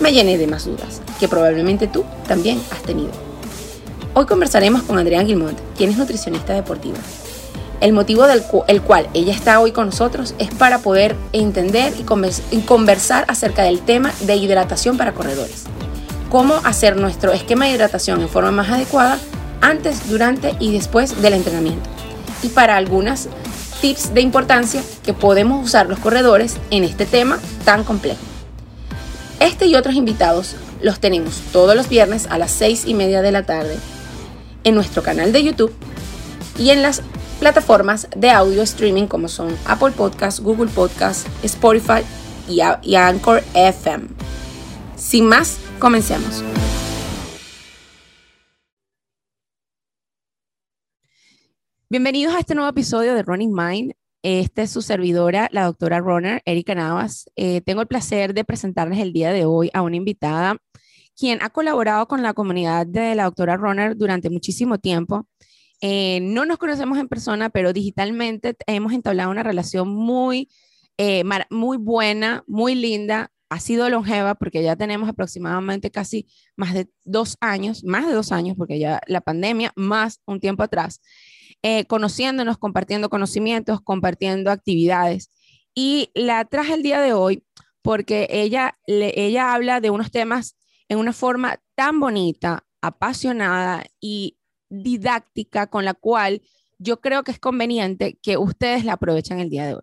me llené de más dudas que probablemente tú también has tenido. Hoy conversaremos con Andrea Guilmont, quien es nutricionista deportiva. El motivo del el cual ella está hoy con nosotros es para poder entender y conversar acerca del tema de hidratación para corredores. Cómo hacer nuestro esquema de hidratación en forma más adecuada antes, durante y después del entrenamiento. Y para algunas tips de importancia que podemos usar los corredores en este tema tan complejo. Este y otros invitados los tenemos todos los viernes a las 6 y media de la tarde en nuestro canal de YouTube y en las plataformas de audio streaming como son Apple Podcasts, Google Podcasts, Spotify y, y Anchor FM. Sin más, comencemos. Bienvenidos a este nuevo episodio de Running Mind. Esta es su servidora, la doctora Runner, Erika Navas. Eh, tengo el placer de presentarles el día de hoy a una invitada quien ha colaborado con la comunidad de la doctora Runner durante muchísimo tiempo. Eh, no nos conocemos en persona, pero digitalmente hemos entablado una relación muy, eh, muy buena, muy linda. Ha sido longeva porque ya tenemos aproximadamente casi más de dos años, más de dos años, porque ya la pandemia, más un tiempo atrás, eh, conociéndonos, compartiendo conocimientos, compartiendo actividades. Y la traje el día de hoy porque ella, ella habla de unos temas en una forma tan bonita, apasionada y didáctica con la cual yo creo que es conveniente que ustedes la aprovechen el día de hoy.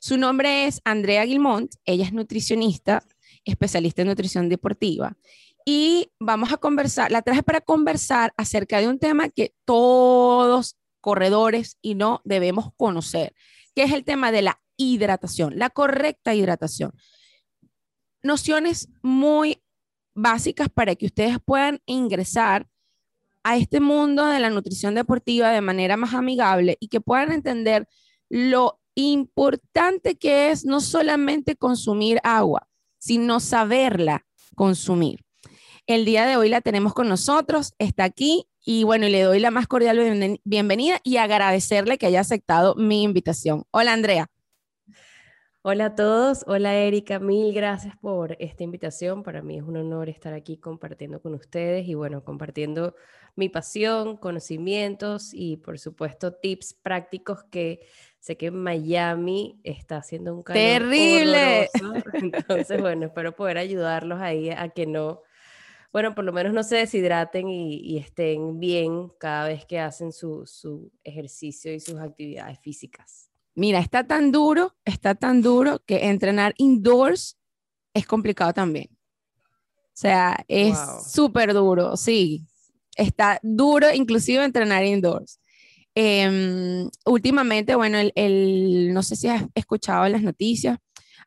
Su nombre es Andrea Guilmont, ella es nutricionista, especialista en nutrición deportiva. Y vamos a conversar, la traje para conversar acerca de un tema que todos corredores y no debemos conocer, que es el tema de la hidratación, la correcta hidratación. Nociones muy básicas para que ustedes puedan ingresar a este mundo de la nutrición deportiva de manera más amigable y que puedan entender lo importante que es no solamente consumir agua, sino saberla consumir. El día de hoy la tenemos con nosotros, está aquí y bueno, le doy la más cordial bienvenida y agradecerle que haya aceptado mi invitación. Hola Andrea. Hola a todos, hola Erika, mil gracias por esta invitación. Para mí es un honor estar aquí compartiendo con ustedes y bueno, compartiendo mi pasión, conocimientos y por supuesto tips prácticos que sé que Miami está haciendo un calor terrible. Entonces, bueno, espero poder ayudarlos ahí a que no, bueno, por lo menos no se deshidraten y, estén bien cada vez que hacen su, su ejercicio y sus actividades físicas. Mira, está tan duro, está tan duro que entrenar indoors es complicado también. O sea, es súper duro, sí. Está duro inclusive entrenar indoors. Em, últimamente, bueno, el, no sé si has escuchado las noticias,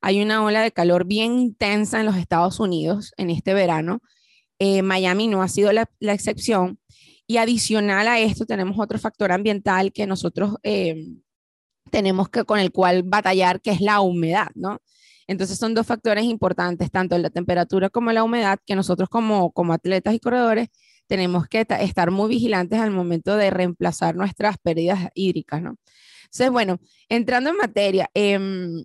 hay una ola de calor bien intensa en los Estados Unidos en este verano. Eh, Miami no ha sido la, excepción. Y adicional a esto tenemos otro factor ambiental que nosotros em, tenemos que con el cual batallar, que es la humedad, ¿no? Entonces son dos factores importantes, tanto la temperatura como la humedad, que nosotros como, como atletas y corredores tenemos que estar muy vigilantes al momento de reemplazar nuestras pérdidas hídricas, ¿no? Entonces, bueno, entrando en materia, em,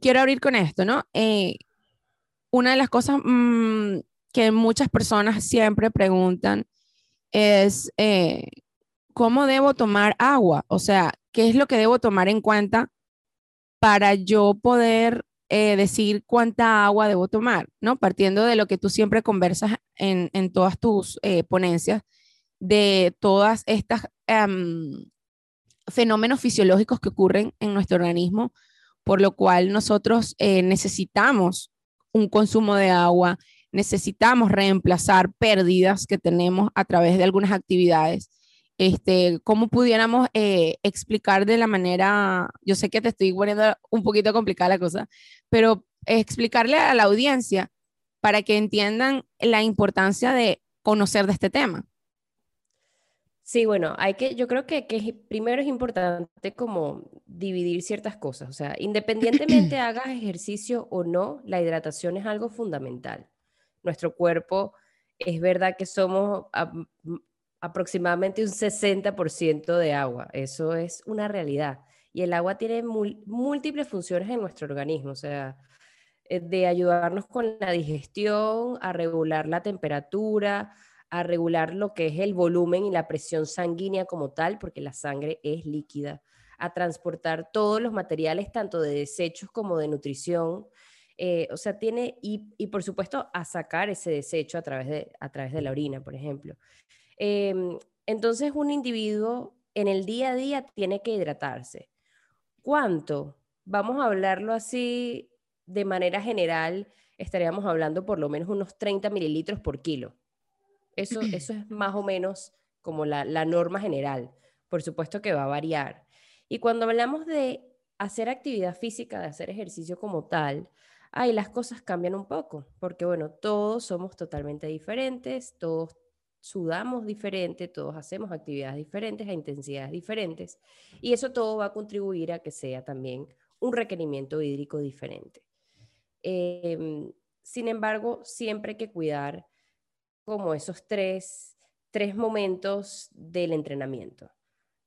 quiero abrir con esto, ¿no? Eh, una de las cosas mm, que muchas personas siempre preguntan es, eh, ¿cómo debo tomar agua? O sea, ¿qué es lo que debo tomar en cuenta para yo poder eh, decir cuánta agua debo tomar? ¿no? Partiendo de lo que tú siempre conversas en, todas tus eh, ponencias, de todas estas em, fenómenos fisiológicos que ocurren en nuestro organismo, por lo cual nosotros eh, necesitamos un consumo de agua, necesitamos reemplazar pérdidas que tenemos a través de algunas actividades este, cómo pudiéramos eh, explicar de la manera, yo sé que te estoy poniendo un poquito complicada la cosa, pero explicarle a la audiencia para que entiendan la importancia de conocer de este tema. Sí, bueno, hay que, yo creo que, que primero es importante como dividir ciertas cosas. O sea, independientemente hagas ejercicio o no, la hidratación es algo fundamental. Nuestro cuerpo, es verdad que somos aproximadamente un 60% de agua. Eso es una realidad. Y el agua tiene múltiples funciones en nuestro organismo. O sea, eh, de ayudarnos con la digestión, a regular la temperatura, a regular lo que es el volumen y la presión sanguínea como tal, porque la sangre es líquida, a transportar todos los materiales, tanto de desechos como de nutrición. Eh, o sea, tiene, y, por supuesto, a sacar ese desecho a través de, a través de la orina, por ejemplo. Em, entonces, un individuo en el día a día tiene que hidratarse. ¿Cuánto? Vamos a hablarlo así de manera general, estaríamos hablando por lo menos unos 30 mililitros por kilo. Eso, eso es más o menos como la, norma general. Por supuesto que va a variar. Y cuando hablamos de hacer actividad física, de hacer ejercicio como tal, ahí las cosas cambian un poco, porque bueno, todos somos totalmente diferentes, todos sudamos diferente, todos hacemos actividades diferentes a intensidades diferentes, y eso todo va a contribuir a que sea también un requerimiento hídrico diferente. Em, sin embargo, siempre hay que cuidar como esos tres, tres momentos del entrenamiento.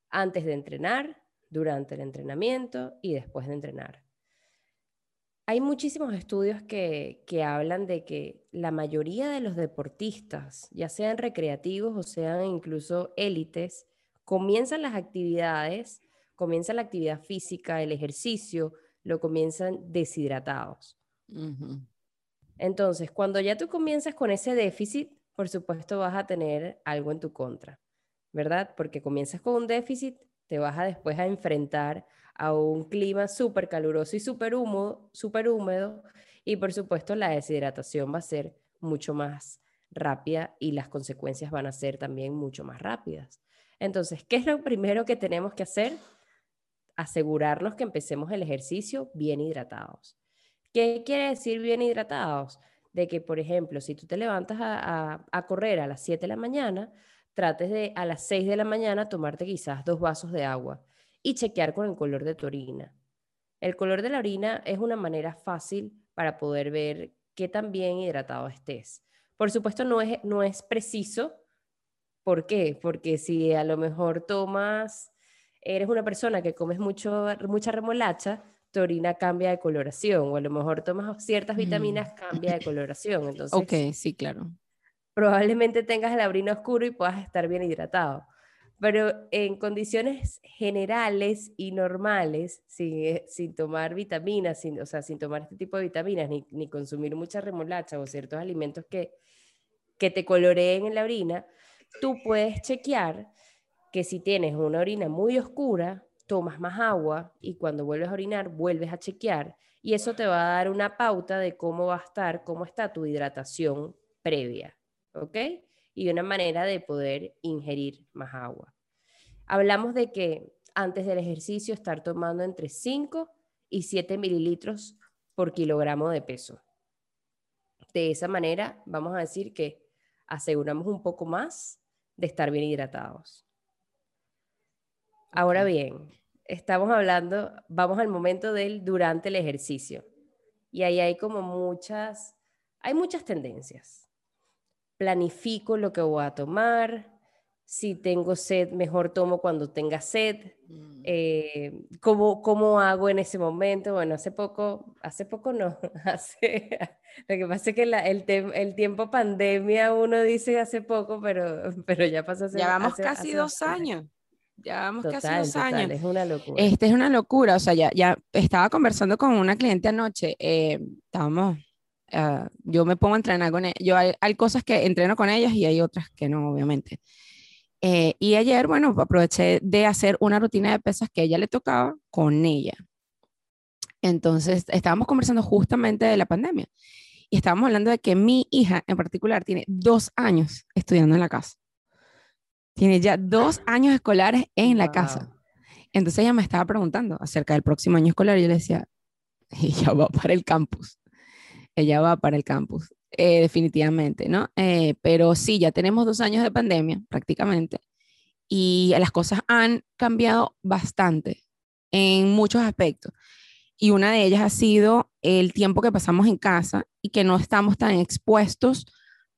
Antes de entrenar, durante el entrenamiento y después de entrenar. Hay muchísimos estudios que, que, hablan de que la mayoría de los deportistas, ya sean recreativos o sean incluso élites, comienzan las actividades, comienzan la actividad física, el ejercicio, lo comienzan deshidratados. Entonces, cuando ya tú comienzas con ese déficit, por supuesto vas a tener algo en tu contra, ¿verdad? Porque comienzas con un déficit, te vas a después a enfrentar a un clima súper caluroso y súper húmedo, super húmedo, y por supuesto la deshidratación va a ser mucho más rápida y las consecuencias van a ser también mucho más rápidas. Entonces, ¿qué es lo primero que tenemos que hacer? Asegurarnos que empecemos el ejercicio bien hidratados. ¿Qué quiere decir bien hidratados? De que, por ejemplo, si tú te levantas a, correr a las 7 de la mañana, trates de a las 6 de la mañana tomarte quizás dos vasos de agua y chequear con el color de tu orina. El color de la orina es una manera fácil para poder ver qué tan bien hidratado estés. Por supuesto, no es, no es preciso. ¿Por qué? Porque si a lo mejor tomas, eres una persona que comes mucho, mucha remolacha, tu orina cambia de coloración o a lo mejor tomas ciertas mm. vitaminas, cambia de coloración. Entonces, ok, sí, claro. Probablemente tengas el orina oscuro y puedas estar bien hidratado. Pero en condiciones generales y normales, sin, eh, sin tomar vitaminas, sin, o sea, sin tomar este tipo de vitaminas, ni, ni consumir mucha remolacha o ciertos alimentos que, que te coloreen en la orina, tú puedes chequear que si tienes una orina muy oscura, tomas más agua y cuando vuelves a orinar vuelves a chequear y eso te va a dar una pauta de cómo va a estar, cómo está tu hidratación previa, ¿ok? Y una manera de poder ingerir más agua. Hablamos de que antes del ejercicio estar tomando entre 5 y 7 mililitros por kilogramo de peso. De esa manera, vamos a decir que aseguramos un poco más de estar bien hidratados. Ahora bien, estamos hablando, vamos al momento del durante el ejercicio. Y ahí hay como muchas, hay muchas tendencias. Planifico lo que voy a tomar. Si tengo sed, mejor tomo cuando tenga sed. Mm. Eh, ¿cómo, hago en ese momento? Bueno, hace poco, hace poco no, hace, lo que pasa es que el, el, tiempo pandemia uno dice hace poco, pero, pero ya pasó hace Ya vamos casi dos años. Ya vamos casi dos años. Es una locura. Este es una locura. O sea, ya, ya estaba conversando con una cliente anoche. Eh, estábamos, ah, yo me pongo a entrenar con ella. Yo hay, cosas que entreno con ellas y hay otras que no, obviamente. Eh, y ayer, bueno, aproveché de hacer una rutina de pesas que a ella le tocaba con ella. Entonces, estábamos conversando justamente de la pandemia. Y estábamos hablando de que mi hija en particular tiene dos años estudiando en la casa. Tiene ya dos años escolares en la casa. Entonces ella me estaba preguntando acerca del próximo año escolar y yo le decía, ella va para el campus. Ella va para el campus. eh, definitivamente, ¿no? Eh, pero sí, ya tenemos dos años de pandemia prácticamente y las cosas han cambiado bastante en muchos aspectos. Y una de ellas ha sido el tiempo que pasamos en casa y que no estamos tan expuestos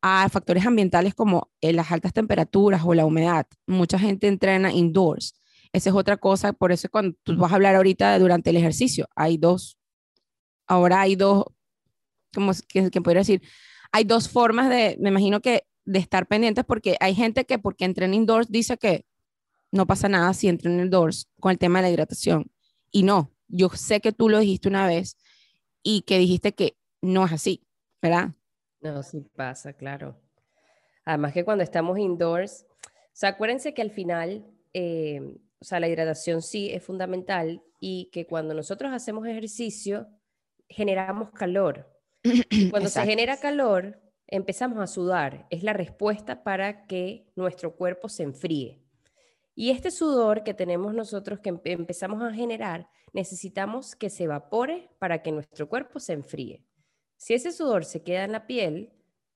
a factores ambientales como eh, las altas temperaturas o la humedad. Mucha gente entrena indoors. Esa es otra cosa, por eso cuando tú vas a hablar ahorita durante el ejercicio, hay dos, ahora hay dos, como que, que podría decir, hay dos formas de, me imagino que de estar pendientes porque hay gente que porque entrena indoors dice que no pasa nada si entrena indoors con el tema de la hidratación. Y no, yo sé que tú lo dijiste una vez y que dijiste que no es así, ¿verdad? No, sí pasa, claro. Además que cuando estamos indoors, o sea, acuérdense que al final, eh, o sea, la hidratación sí es fundamental y que cuando nosotros hacemos ejercicio, generamos calor. cuando se genera calor, empezamos a sudar. Es la respuesta para que nuestro cuerpo se enfríe. Y este sudor que tenemos nosotros, que empezamos a generar, necesitamos que se evapore para que nuestro cuerpo se enfríe. Si ese sudor se queda en la piel,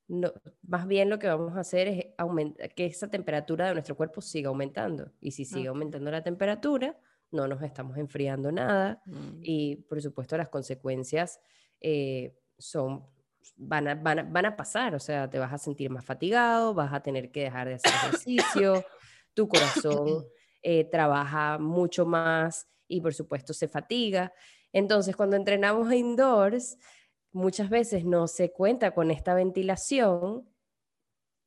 no, más bien lo que vamos a hacer es aumentar, que esa temperatura de nuestro cuerpo siga aumentando. Y si sigue aumentando la temperatura, no nos estamos enfriando nada. Mm. Y por supuesto las consecuencias eh, son, van a, van, van a pasar. O sea, te vas a sentir más fatigado, vas a tener que dejar de hacer ejercicio, tu corazón eh, trabaja mucho más y por supuesto se fatiga. Entonces, cuando entrenamos indoors, muchas veces no se cuenta con esta ventilación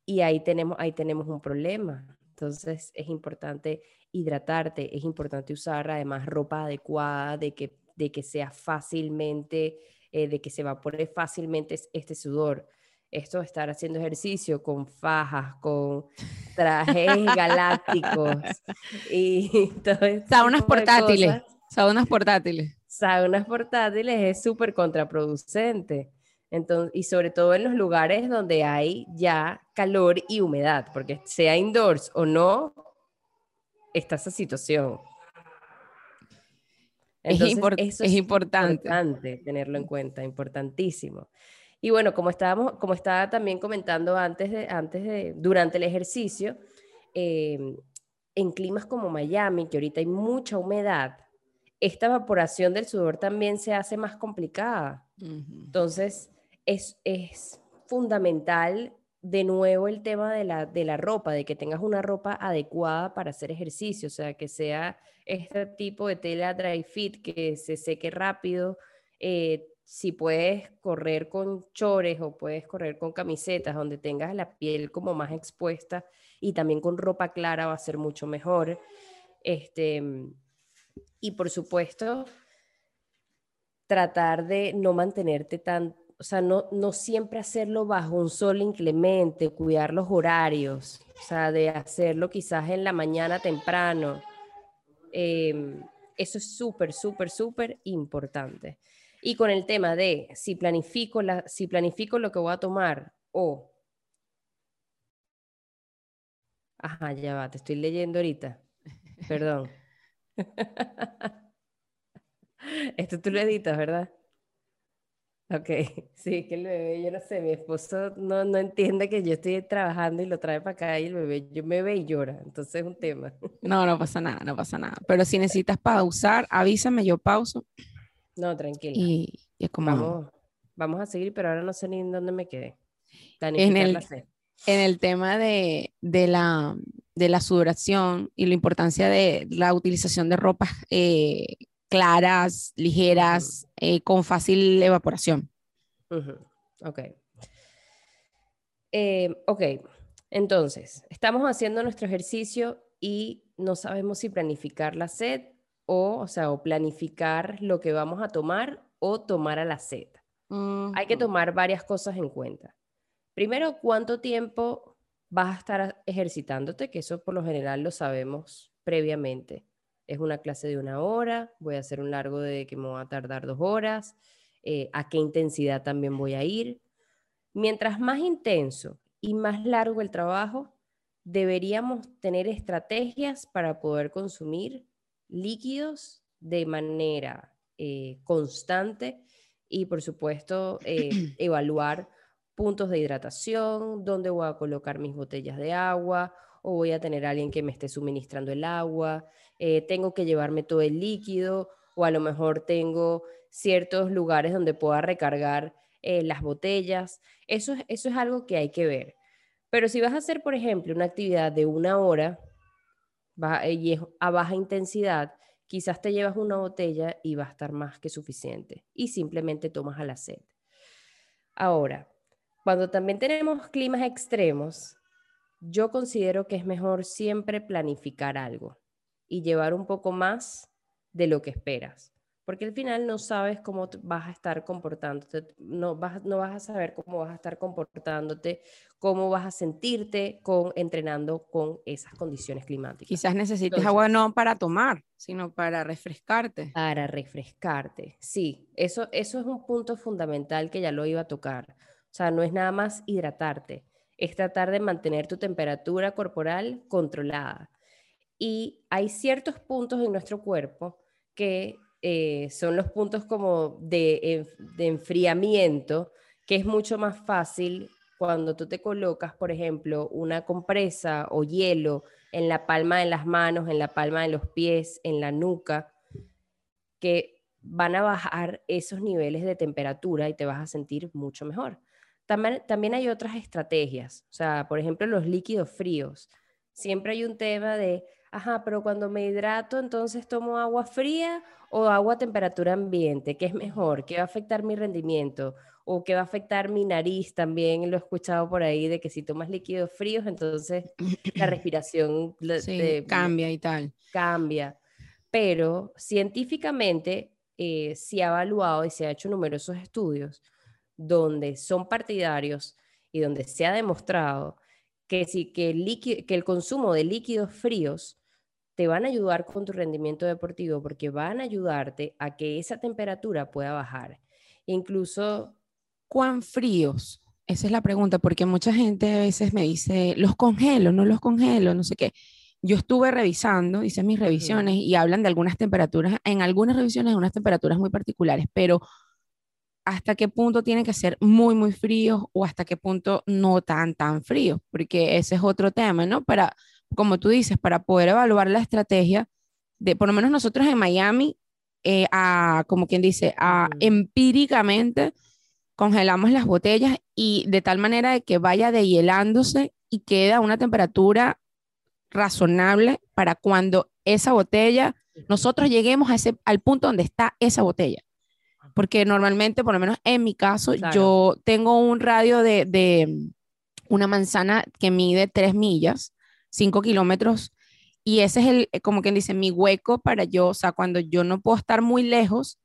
y ahí tenemos, ahí tenemos un problema. Entonces es importante hidratarte, es importante usar además ropa adecuada, de que, de que sea fácilmente, eh, de que se evapore fácilmente este sudor. Esto de estar haciendo ejercicio con fajas, con trajes galácticos y todo esto. Saunas portátiles. Saunas portátiles saunas portátiles es súper contraproducente. Entonces, y sobre todo en los lugares donde hay ya calor y humedad, porque sea indoors o no, está esa situación. es, es, importante. tenerlo en cuenta, importantísimo. Y bueno, como estábamos, como estaba también comentando antes de, antes de, durante el ejercicio, eh, en climas como Miami, que ahorita hay mucha humedad, esta evaporación del sudor también se hace más complicada. Entonces, es, es, fundamental de nuevo el tema de la, de la ropa, de que tengas una ropa adecuada para hacer ejercicio, o sea, que sea este tipo de tela dry fit, que se seque rápido. Eh, si puedes correr con chores o puedes correr con camisetas donde tengas la piel como más expuesta y también con ropa clara va a ser mucho mejor. Este, y por supuesto, tratar de no mantenerte tan, o sea, no, no siempre hacerlo bajo un sol inclemente, cuidar los horarios, o sea, de hacerlo quizás en la mañana temprano. Em, eso es súper, súper, súper importante. Y con el tema de si planifico, la, si planifico lo que voy a tomar o... Ajá, ya va, te estoy leyendo ahorita. Perdón. Esto tú lo editas, ¿verdad? Ok, sí, que el bebé, yo no sé, mi esposo no, no entiende que yo estoy trabajando y lo trae para acá y el bebé yo me ve y llora, entonces es un tema. No, no pasa nada, no pasa nada. Pero si necesitas pausar, avísame, yo pauso. No, tranquilo. Y, es como... Vamos, vamos a seguir, pero ahora no sé ni en dónde me quedé. En el, en el tema de, de la de la sudoración y la importancia de la utilización de ropas eh, claras, ligeras, eh, con fácil evaporación. Ok. Eh, ok, entonces, estamos haciendo nuestro ejercicio y no sabemos si planificar la sed o, o sea, o planificar lo que vamos a tomar o tomar a la sed. Hay que tomar varias cosas en cuenta. Primero, ¿cuánto tiempo vas a estar ejercitándote, que eso por lo general lo sabemos previamente. Es una clase de una hora, voy a hacer un largo de que me va a tardar dos horas, eh, a qué intensidad también voy a ir. Mientras más intenso y más largo el trabajo, deberíamos tener estrategias para poder consumir líquidos de manera eh, constante y, por supuesto, eh, evaluar puntos de hidratación, dónde voy a colocar mis botellas de agua o voy a tener alguien que me esté suministrando el agua, eh, tengo que llevarme todo el líquido o a lo mejor tengo ciertos lugares donde pueda recargar eh, las botellas. Eso, eso es algo que hay que ver. Pero si vas a hacer, por ejemplo, una actividad de una hora y es a baja intensidad, quizás te llevas una botella y va a estar más que suficiente y simplemente tomas a la sed. Ahora, cuando también tenemos climas extremos, yo considero que es mejor siempre planificar algo y llevar un poco más de lo que esperas, porque al final no sabes cómo vas a estar comportándote, no vas, no vas a saber cómo vas a estar comportándote, cómo vas a sentirte con entrenando con esas condiciones climáticas. Quizás necesites agua no para tomar, sino para refrescarte. Para refrescarte, sí, eso, eso es un punto fundamental que ya lo iba a tocar. O sea, no es nada más hidratarte, es tratar de mantener tu temperatura corporal controlada. Y hay ciertos puntos en nuestro cuerpo que eh, son los puntos como de, de enfriamiento, que es mucho más fácil cuando tú te colocas, por ejemplo, una compresa o hielo en la palma de las manos, en la palma de los pies, en la nuca, que van a bajar esos niveles de temperatura y te vas a sentir mucho mejor. También, hay otras estrategias, o sea, por ejemplo, los líquidos fríos. Siempre hay un tema de, ajá, pero cuando me hidrato, entonces tomo agua fría o agua a temperatura ambiente, ¿qué es mejor? ¿Qué va a afectar mi rendimiento? ¿O qué va a afectar mi nariz? También lo he escuchado por ahí de que si tomas líquidos fríos, entonces la respiración cambia y tal. Cambia. Pero científicamente eh, se ha evaluado y se ha hecho numerosos estudios donde son partidarios y donde se ha demostrado que, si, que, el, que el consumo de líquidos fríos te van a ayudar con tu rendimiento deportivo porque van a ayudarte a que esa temperatura pueda bajar. Incluso... ¿Cuán fríos? Esa es la pregunta, porque mucha gente a veces me dice, los congelo, no los congelo, no sé qué. Yo estuve revisando, hice mis revisiones y hablan de algunas temperaturas, en algunas revisiones, unas temperaturas muy particulares, pero hasta qué punto tiene que ser muy, muy frío o hasta qué punto no tan, tan frío, porque ese es otro tema, ¿no? Para, como tú dices, para poder evaluar la estrategia de, por lo menos nosotros en Miami, eh, a, como quien dice, a, empíricamente congelamos las botellas y de tal manera de que vaya dehielándose y queda a una temperatura razonable para cuando esa botella, nosotros lleguemos a ese, al punto donde está esa botella porque normalmente, por lo menos en mi caso, yo tengo un radio de, de, una manzana que mide 3 millas, 5 kilómetros, y ese es el, como quien dice, mi hueco para yo, o sea, cuando yo no puedo estar muy lejos,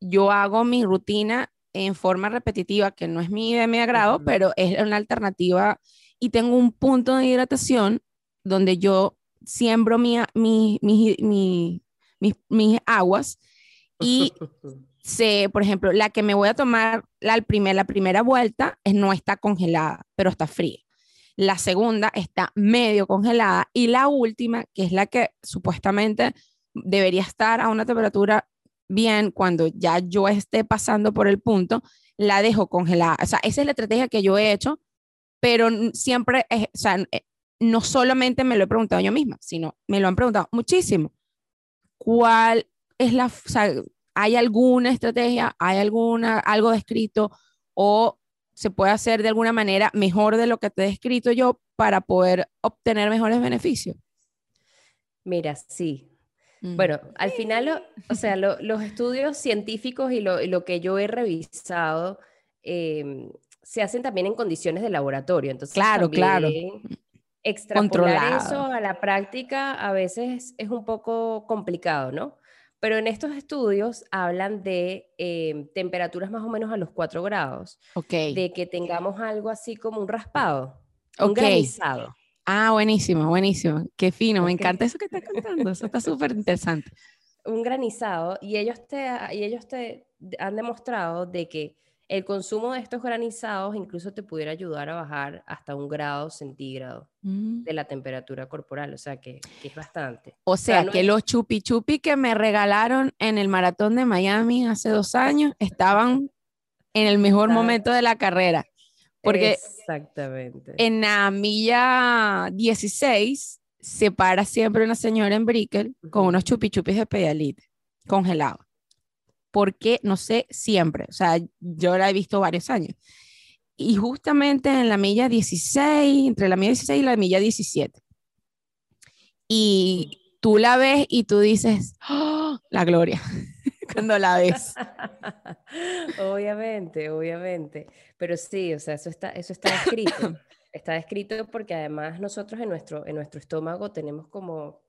yo hago mi rutina en forma repetitiva, que no es mi de mi agrado, pero es una alternativa, y tengo un punto de hidratación donde yo siembro mi, mi, mi, mis aguas y sé, por ejemplo, la que me voy a tomar la, primer, la primera vuelta es, no está congelada, pero está fría. La segunda está medio congelada y la última, que es la que supuestamente debería estar a una temperatura bien cuando ya yo esté pasando por el punto, la dejo congelada. O sea, esa es la estrategia que yo he hecho, pero siempre, o sea, eh, no solamente me lo he preguntado yo misma, sino me lo han preguntado muchísimo. ¿Cuál es la, o ¿Hay alguna estrategia? ¿Hay alguna, algo descrito? ¿O se puede hacer de alguna manera mejor de lo que te he descrito yo para poder obtener mejores beneficios? Mira, sí. Mm. Bueno, al final, o sea, los estudios científicos y lo, que yo he revisado em, se hacen también en condiciones de laboratorio. Entonces, claro, claro. Extrapolar eso a la práctica a veces es un poco complicado, ¿no? Pero en estos estudios hablan de em, temperaturas más o menos a los 4 grados. Ok. De que tengamos algo así como un raspado, un granizado. Ah, buenísimo, buenísimo. Qué fino, me encanta eso que estás contando. Eso está súper interesante. Un granizado y ellos te, y ellos te han demostrado de que el consumo de estos granizados incluso te pudiera ayudar a bajar hasta un grado centígrado mm. de la temperatura corporal, o sea que, es bastante. O sea, que los chupi chupi que me regalaron en el maratón de Miami hace dos años estaban en el mejor momento de la carrera. Porque Exactamente. en la milla 16 se para siempre una señora en Brickell con unos chupichupis de pedialite congelados. Porque, no sé, siempre. O sea, yo la he visto varios años. Y justamente en la milla 16, entre la milla 16 y la milla 17. Y tú la ves y tú dices, ¡Oh, la gloria, cuando la ves. Obviamente, obviamente. Pero sí, o sea, eso está, eso está escrito. Está escrito porque además nosotros en nuestro, en nuestro estómago tenemos como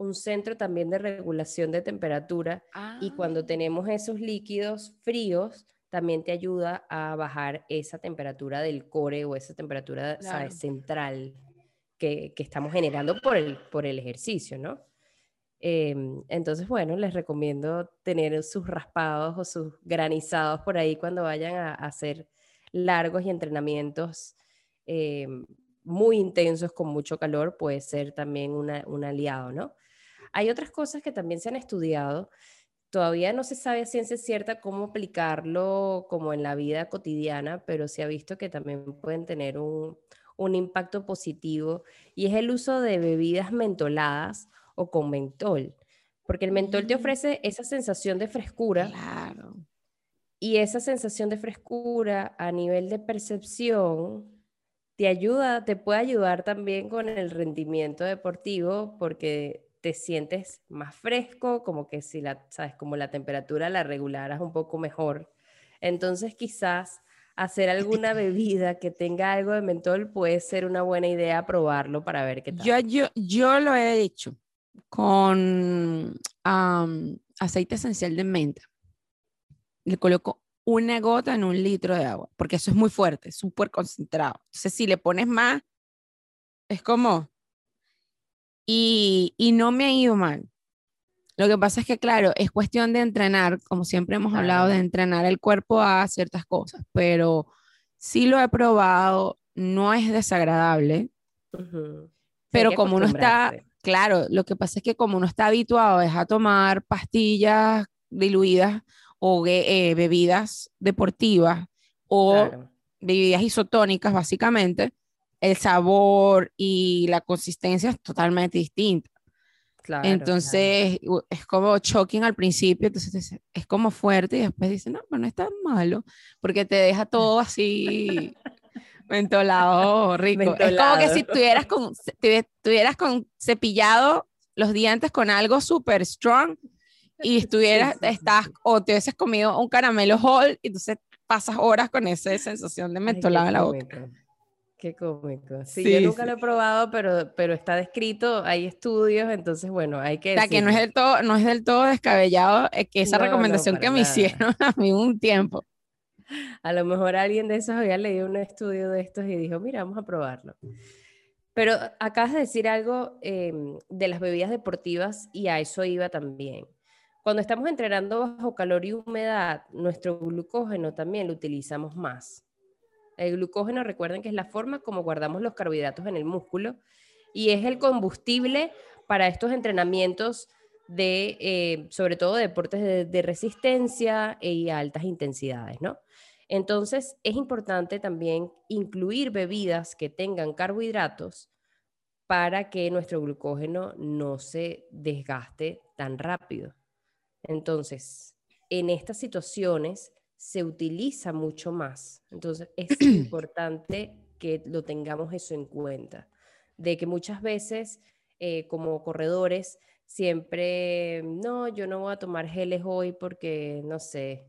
un centro también de regulación de temperatura y cuando tenemos esos líquidos fríos, también te ayuda a bajar esa temperatura del core o esa temperatura, Claro. ¿sabes? central que, que estamos generando por el, por el ejercicio, ¿no? Em, entonces, bueno, les recomiendo tener sus raspados o sus granizados por ahí cuando vayan a, a hacer largos y entrenamientos em, muy intensos con mucho calor, puede ser también una- un aliado, ¿no? Hay otras cosas que también se han estudiado. Todavía no se sabe a ciencia cierta cómo aplicarlo como en la vida cotidiana, pero se ha visto que también pueden tener un, un impacto positivo y es el uso de bebidas mentoladas o con mentol, porque el mentol te Mm. ofrece esa sensación de frescura Claro. y esa sensación de frescura a nivel de percepción te ayuda, te puede ayudar también con el rendimiento deportivo porque te sientes más fresco, como que si la, sabes, como la temperatura la regularas un poco mejor. Entonces quizás hacer alguna bebida que tenga algo de mentol puede ser una buena idea probarlo para ver qué tal. Yo, yo, yo lo he hecho con am, aceite esencial de menta. Le coloco una gota en un litro de agua, porque eso es muy fuerte, súper concentrado. Entonces, si le pones más, es como... Y, y no me ha ido mal. Lo que pasa es que, claro, es cuestión de entrenar, como siempre hemos hablado, de entrenar el cuerpo a ciertas cosas, pero sí lo he probado, no es desagradable, pero como uno está, claro, lo que pasa es que como uno está habituado es a tomar pastillas diluidas o eh, bebidas deportivas o Claro. bebidas isotónicas, básicamente, el sabor y la consistencia es totalmente distinta. Claro. Entonces, es como shocking al principio, entonces es- como fuerte y después dice, no, pero no es tan malo, porque te deja todo así mentolado, rico. Es como que Mentolado. si tuvieras con, tuvieras con cepillado los dientes con algo súper strong y estuvieras, estás, o te hubieses comido un caramelo whole y entonces pasas horas con esa sensación de mentolado en la boca. Qué cómico. Sí, Sí, yo nunca sí. lo he probado, pero, pero está descrito, hay estudios, entonces bueno, hay que O sea, que no es del todo, no es del todo descabellado eh, que esa No, recomendación que me hicieron a mí un tiempo. A lo mejor alguien de esos había leído un estudio de estos y dijo, mira, vamos a probarlo. Pero acabas de decir algo em, de las bebidas deportivas y a eso iba también. Cuando estamos entrenando bajo calor y humedad, nuestro glucógeno también lo utilizamos más. El glucógeno, recuerden que es la forma como guardamos los carbohidratos en el músculo y es el combustible para estos entrenamientos de, eh, sobre todo, deportes de, resistencia y altas intensidades, ¿no? Entonces, es importante también incluir bebidas que tengan carbohidratos para que nuestro glucógeno no se desgaste tan rápido. Entonces, en estas situaciones se utiliza mucho más. Entonces, es importante que lo tengamos eso en cuenta, de que muchas veces eh, como corredores siempre, no, yo no voy a tomar geles hoy porque, no sé,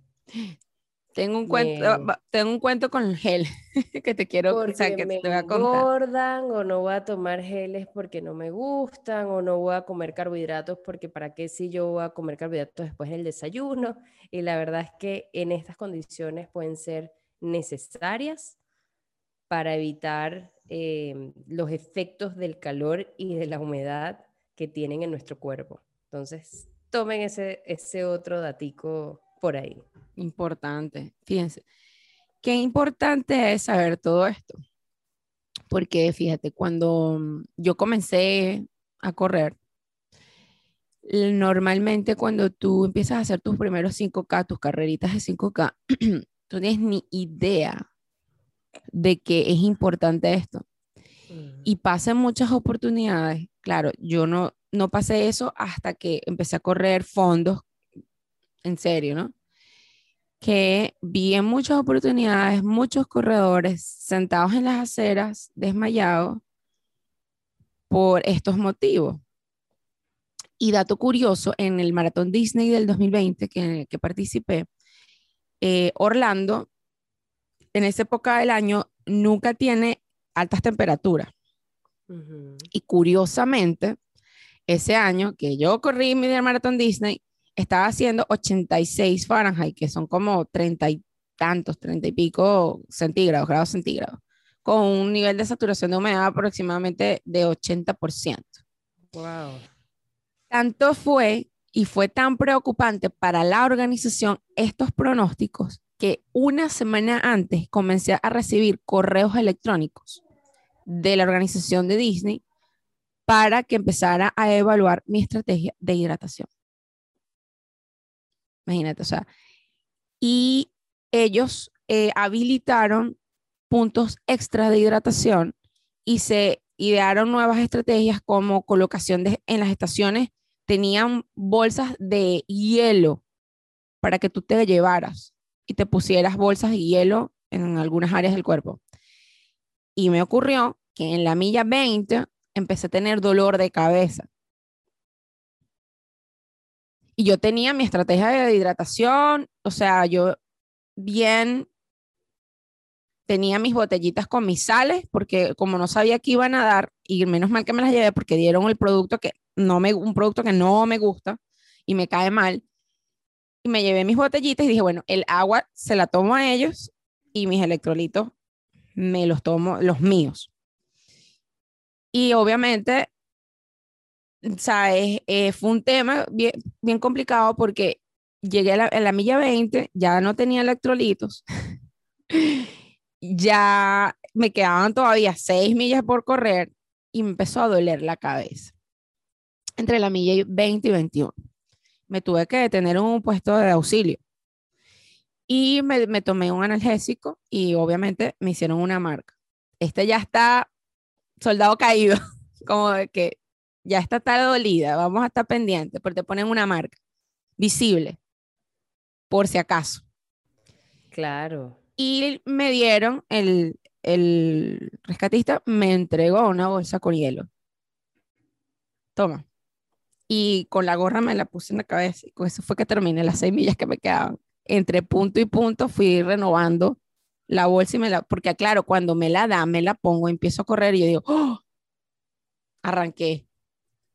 Tengo un cuento, va- tengo un cuento con el gel que te quiero, o sea, que me te voy a contar. engordan o no voy a tomar geles porque no me gustan o no voy a comer carbohidratos porque para qué si yo voy a comer carbohidratos después del desayuno. Y la verdad es que en estas condiciones pueden ser necesarias para evitar eh, los efectos del calor y de la humedad que tienen en nuestro cuerpo. Entonces, tomen ese, ese otro datico por ahí. Importante, fíjense, qué importante es saber todo esto, porque fíjate, cuando mm, yo comencé a correr, normalmente cuando tú empiezas a hacer tus primeros 5K, tus carreritas de 5K, tú no tienes ni idea de que es importante esto. Mm. Y pasan muchas oportunidades. Claro, yo no, no pasé eso hasta que empecé a correr fondos, en serio, ¿no? Que vi en muchas oportunidades, muchos corredores sentados en las aceras, desmayados, por estos motivos. Y dato curioso, en el Maratón Disney del 2020 que, que participé, eh, Orlando, en esa época del año, nunca tiene altas temperaturas. Y curiosamente, ese año que yo corrí mi maratón Disney, estaba haciendo 86 Fahrenheit, que son como 30 y tantos, 30 y pico centígrados, grados centígrados, con un nivel de saturación de humedad aproximadamente de 80%. Wow. Tanto fue y fue tan preocupante para la organización estos pronósticos que una semana antes comencé a recibir correos electrónicos de la organización de Disney para que empezara a evaluar mi estrategia de hidratación. Imagínate, o sea, y ellos eh, habilitaron puntos extra de hidratación y se idearon nuevas estrategias como colocación de, en las estaciones, tenían bolsas de hielo para que tú te llevaras y te pusieras bolsas de hielo en algunas áreas del cuerpo. Y me ocurrió que en la milla 20 empecé a tener dolor de cabeza. Y yo tenía mi estrategia de hidratación, o sea, yo bien tenía mis botellitas con mis sales, porque como no sabía que iban a dar, y menos mal que me las llevé porque dieron el producto que no me, un producto que no me gusta y me cae mal. Y me llevé mis botellitas y dije, bueno, el agua se la tomo a ellos y mis electrolitos me los tomo, los míos. Y obviamente, o sea, es- eh, fue un tema bien, bien complicado porque llegué a la, milla 20, ya no tenía electrolitos, ya me quedaban todavía 6 millas por correr y me empezó a doler la cabeza entre la milla 20 y 21. Me tuve que detener en un puesto de auxilio y me, me tomé un analgésico y obviamente me hicieron una marca. Este ya está soldado caído, como de que ya está tal dolida, vamos a estar pendientes, porque te ponen una marca visible, por si acaso. Claro. Y me dieron, el, el rescatista me entregó una bolsa con hielo. Toma. Y con la gorra me la puse en la cabeza y con eso fue que terminé las seis millas que me quedaban. Entre punto y punto fui renovando la bolsa y me la, porque claro, cuando me la da, me la pongo, empiezo a correr y yo digo, ¡oh! arranqué.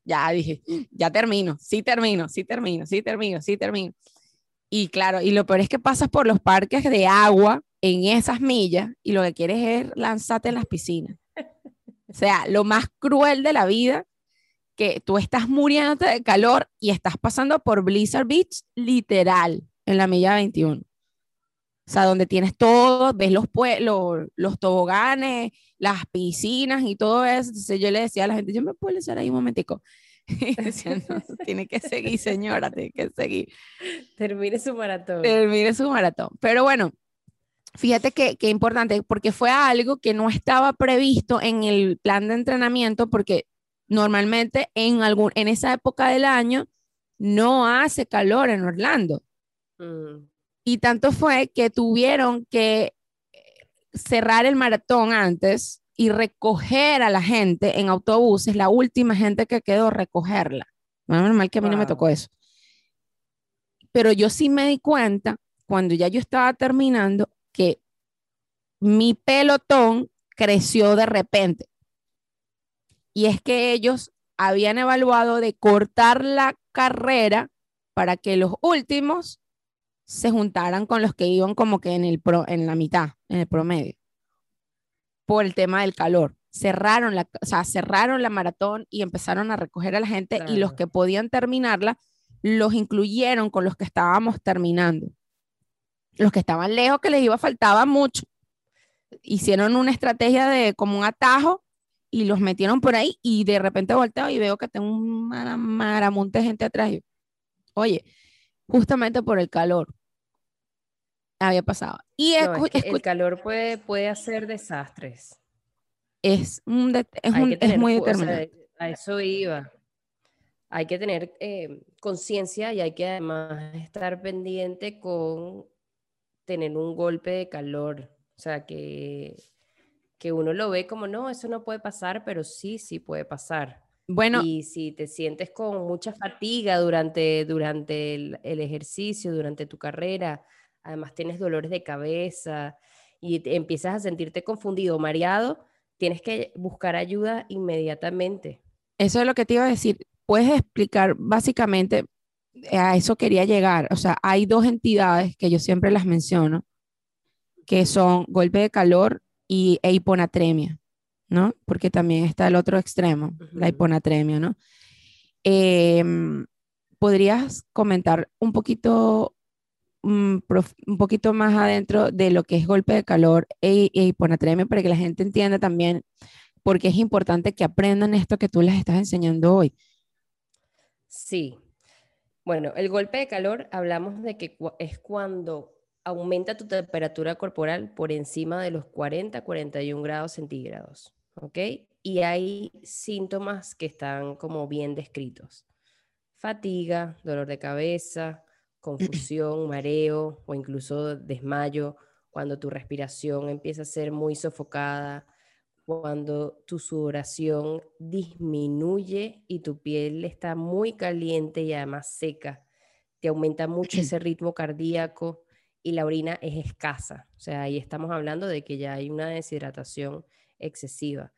Ya dije, ya termino, sí termino, sí termino, sí termino, sí termino. Y claro, y lo peor es que pasas por los parques de agua en esas millas y lo que quieres es lanzarte en las piscinas. O sea, lo más cruel de la vida, que tú estás muriéndote de calor y estás pasando por Blizzard Beach literal en la milla 21. O sea, donde tienes todo, ves los, los toboganes, las piscinas y todo eso. Entonces yo le decía a la gente, yo me puedo lanzar ahí un momentico. Y decían, no, tiene que seguir, señora, tiene que seguir Termine su maratón. termine su maratón. Pero bueno, fíjate que, que importante, porque fue algo que no estaba previsto en el plan de entrenamiento, porque normalmente en, algún, en esa época del año no hace calor en Orlando. Mm, Y tanto fue que tuvieron que cerrar el maratón antes y recoger a la gente en autobuses, la última gente que quedó, recogerla. Bueno, normal que a mí no me tocó eso. Pero yo sí me di cuenta, cuando ya yo estaba terminando, que mi pelotón creció de repente. Y es que ellos habían evaluado de cortar la carrera para que los últimos se juntaran con los que iban como que en, el pro, en la mitad, en el promedio, por el tema del calor. Cerraron la, o sea, cerraron la maratón y empezaron a recoger a la gente y los que podían terminarla los incluyeron con los que estábamos terminando. Los que estaban lejos, que les iba faltaba mucho. Hicieron una estrategia de como un atajo y los metieron por ahí y de repente volteo y veo que tengo un mara- maramonte de gente atrás. Yo, Oye, justamente por el calor. Había pasado. Y el calor puede, puede hacer desastres. Es, un es, muy determinante. a eso iba. Hay que tener eh, conciencia y hay que además estar pendiente con tener un golpe de calor. O sea, que, que uno lo ve como, no, eso no puede pasar, pero sí, sí puede pasar. Bueno. Y si te sientes con mucha fatiga durante, durante el, ejercicio, durante tu carrera, además tienes dolores de cabeza y empiezas a sentirte confundido, mareado, tienes que buscar ayuda inmediatamente. Eso es lo que te iba a decir. Puedes explicar básicamente, a eso quería llegar. O sea, hay dos entidades que yo siempre las menciono, que son golpe de calor y e hiponatremia. ¿no? Porque también está el otro extremo, la hiponatremia, ¿no? Em, ¿Podrías comentar un poquito, un poquito más adentro de lo que es golpe de calor e, e, hiponatremia para que la gente entienda también porque es importante que aprendan esto que tú les estás enseñando hoy? Sí. Bueno, el golpe de calor hablamos de que es cuando aumenta tu temperatura corporal por encima de los 40, 41 grados centígrados. ¿ok? Y hay síntomas que están como bien descritos. Fatiga, dolor de cabeza, confusión, mareo o incluso desmayo, cuando tu respiración empieza a ser muy sofocada, cuando tu sudoración disminuye y tu piel está muy caliente y además seca, te aumenta mucho ese ritmo cardíaco y la orina es escasa. O sea, ahí estamos hablando de que ya hay una deshidratación excesiva.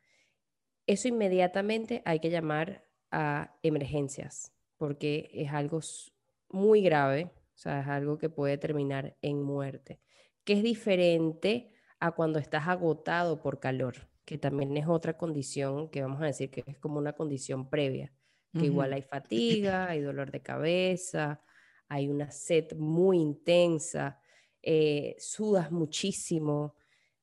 Eso inmediatamente hay que llamar a emergencias, porque es algo muy grave, o sea, es algo que puede terminar en muerte, que es diferente a cuando estás agotado por calor, que también es otra condición que vamos a decir que es como una condición previa, que igual hay fatiga, hay dolor de cabeza, hay una sed muy intensa, eh, sudas muchísimo,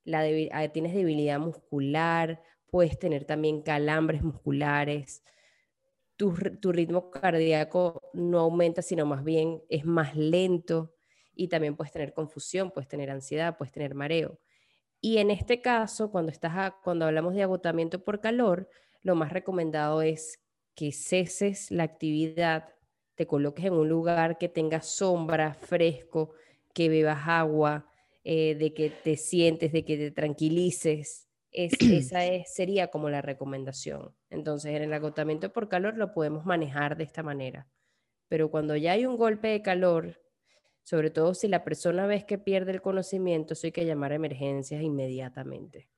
la ah, tienes debilidad muscular, puedes tener también calambres musculares, tu, ritmo cardíaco no aumenta, sino más bien es más lento y también puedes tener confusión, puedes tener ansiedad, puedes tener mareo. Y en este caso, cuando, estás cuando hablamos de agotamiento por calor, lo más recomendado es que ceses la actividad, te coloques en un lugar que tenga sombra, fresco, que bebas agua, eh, de que te sientes, de que te tranquilices. Esa sería como la recomendación. Entonces, en el agotamiento por calor lo podemos manejar de esta manera. Pero cuando ya hay un golpe de calor, sobre todo si la persona ves que pierde el conocimiento, eso hay que llamar a emergencias inmediatamente.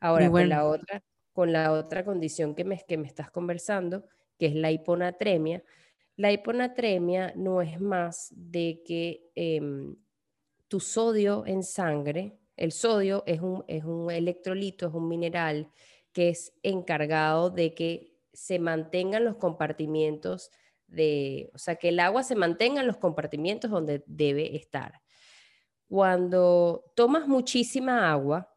Ahora, con, la otra, con la otra condición que me, que me estás conversando, que es la hiponatremia, la hiponatremia no es más de que em, tu sodio en sangre, el sodio es un, es un electrolito, es un mineral que es encargado de que se mantengan los compartimientos de, o sea, que el agua se mantenga en los compartimientos donde debe estar. Cuando tomas muchísima agua,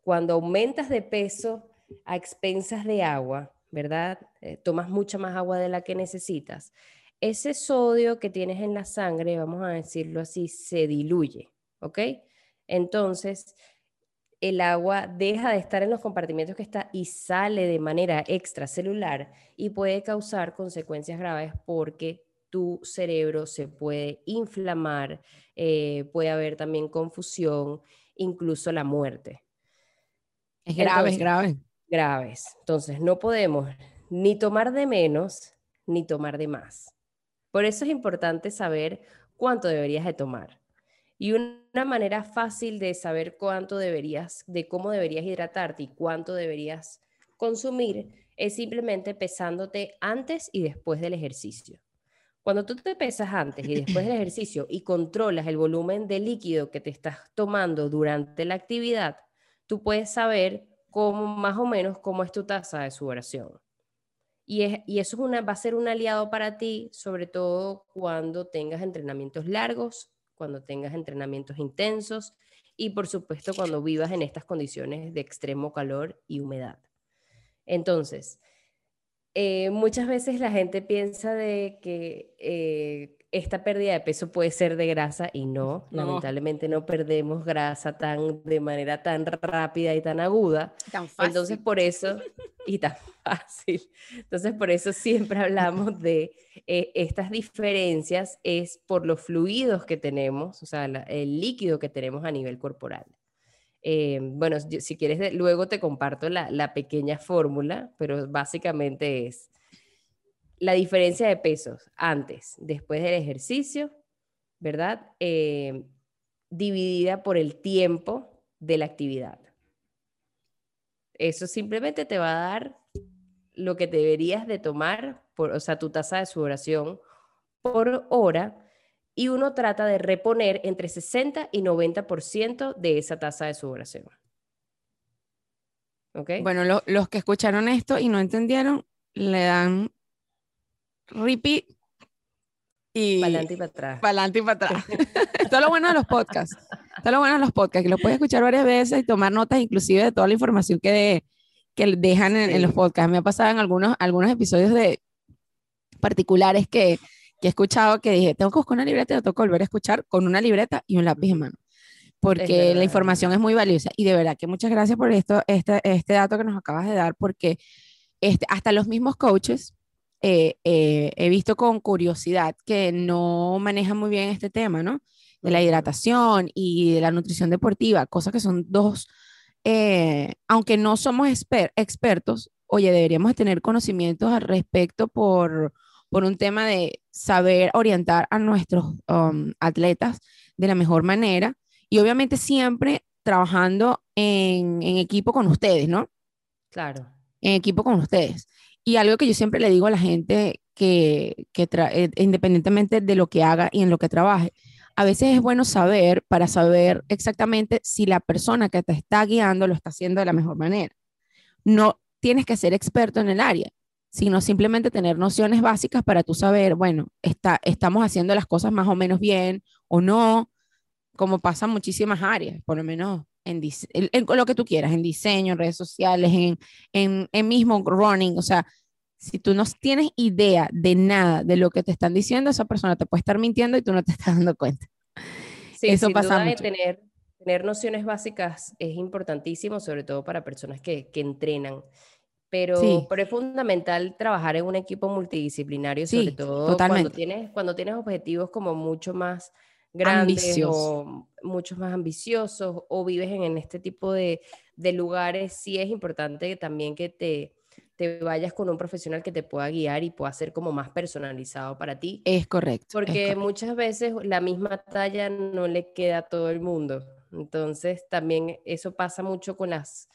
cuando aumentas de peso a expensas de agua, ¿verdad? Eh, tomas mucha más agua de la que necesitas ese sodio que tienes en la sangre, vamos a decirlo así, se diluye, ¿ok? Entonces, el agua deja de estar en los compartimentos que está y sale de manera extracelular y puede causar consecuencias graves porque tu cerebro se puede inflamar, eh, puede haber también confusión, incluso la muerte. Es grave, es grave. Graves. Entonces, no podemos ni tomar de menos ni tomar de más. Por eso es importante saber cuánto deberías de tomar. Y una manera fácil de saber cuánto deberías, de cómo deberías hidratarte y cuánto deberías consumir es simplemente pesándote antes y después del ejercicio. Cuando tú te pesas antes y después del ejercicio y controlas el volumen de líquido que te estás tomando durante la actividad, tú puedes saber cómo, más o menos cómo es tu tasa de sudoración. Y, eso es una, va a ser un aliado para ti, sobre todo cuando tengas entrenamientos largos, cuando tengas entrenamientos intensos y por supuesto cuando vivas en estas condiciones de extremo calor y humedad. Entonces, eh, muchas veces la gente piensa de que eh, esta pérdida de peso puede ser de grasa y no, lamentablemente no perdemos grasa tan de manera tan rápida y tan aguda. Tan fácil. Entonces por eso, y tan fácil. Entonces por eso siempre hablamos de eh, estas diferencias es por los fluidos que tenemos, o sea, el líquido que tenemos a nivel corporal. Eh, bueno, si quieres, luego te comparto la, la pequeña fórmula, pero básicamente es la diferencia de pesos antes, después del ejercicio, ¿verdad? Eh, dividida por el tiempo de la actividad. Eso simplemente te va a dar lo que deberías de tomar, por, o sea, tu tasa de sudoración por hora, y uno trata de reponer entre 60 y 90% de esa tasa de sudoración. ¿Ok? Bueno, los que escucharon esto y no entendieron, le dan repeat y para adelante y para atrás. Para adelante y para atrás. Esto es lo bueno de los podcasts. Esto es lo bueno de los podcasts, que los puedes escuchar varias veces y tomar notas inclusive de toda la información que, que dejan en, los podcasts. Me ha pasado en algunos, algunos episodios de particulares que, que he escuchado que dije, tengo que buscar una libreta y tengo que volver a escuchar con una libreta y un lápiz en mano. Porque la información es muy valiosa. Y de verdad que muchas gracias por esto, este, este dato que nos acabas de dar, porque este, hasta los mismos coaches eh, eh, he visto con curiosidad que no manejan muy bien este tema, ¿no? De la hidratación y de la nutrición deportiva, cosas que son dos, eh, aunque no somos expertos, oye, deberíamos tener conocimientos al respecto por, por un tema de saber orientar a nuestros um, atletas de la mejor manera y obviamente siempre trabajando en, en equipo con ustedes, ¿no? Claro. En equipo con ustedes. Y algo que yo siempre le digo a la gente que, que eh, independientemente de lo que haga y en lo que trabaje, a veces es bueno saber para saber exactamente si la persona que te está guiando lo está haciendo de la mejor manera. No tienes que ser experto en el área, sino simplemente tener nociones básicas para tú saber, bueno, está, estamos haciendo las cosas más o menos bien o no, como pasa en muchísimas áreas, por lo menos en, lo que tú quieras, en diseño, en redes sociales, en, en, en, mismo running, o sea, si tú no tienes idea de nada de lo que te están diciendo, esa persona te puede estar mintiendo y tú no te estás dando cuenta. Sí, Eso pasa mucho. tener, tener nociones básicas es importantísimo, sobre todo para personas que, que entrenan. Pero, pero, es fundamental trabajar en un equipo multidisciplinario, sobre todo cuando tienes, cuando tienes objetivos como mucho más grandes o muchos más ambiciosos o vives en, este tipo de, de, lugares, sí es importante también que te, te vayas con un profesional que te pueda guiar y pueda ser como más personalizado para ti. Es correcto. Porque muchas veces la misma talla no le queda a todo el mundo. Entonces también eso pasa mucho con las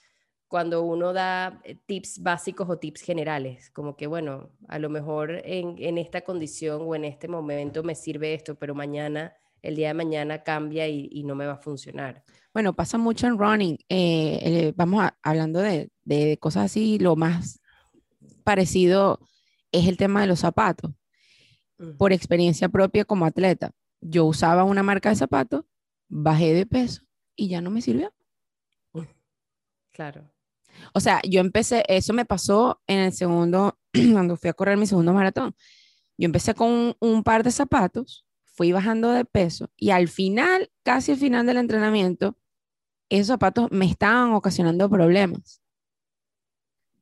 cuando uno da eh, tips básicos o tips generales, como que bueno, a lo mejor en, en esta condición o en este momento me sirve esto, pero mañana el día de mañana cambia y, no me va a funcionar. Bueno, pasa mucho en running. Eh, vamos hablando de, cosas así, lo más parecido es el tema de los zapatos. Por experiencia propia como atleta, yo usaba una marca de zapatos, bajé de peso y ya no me sirvió. Claro. O sea, yo empecé, eso me pasó en el segundo, cuando fui a correr mi segundo maratón. Yo empecé con un par de zapatos fui bajando de peso y al final, casi al final del entrenamiento, esos zapatos me estaban ocasionando problemas.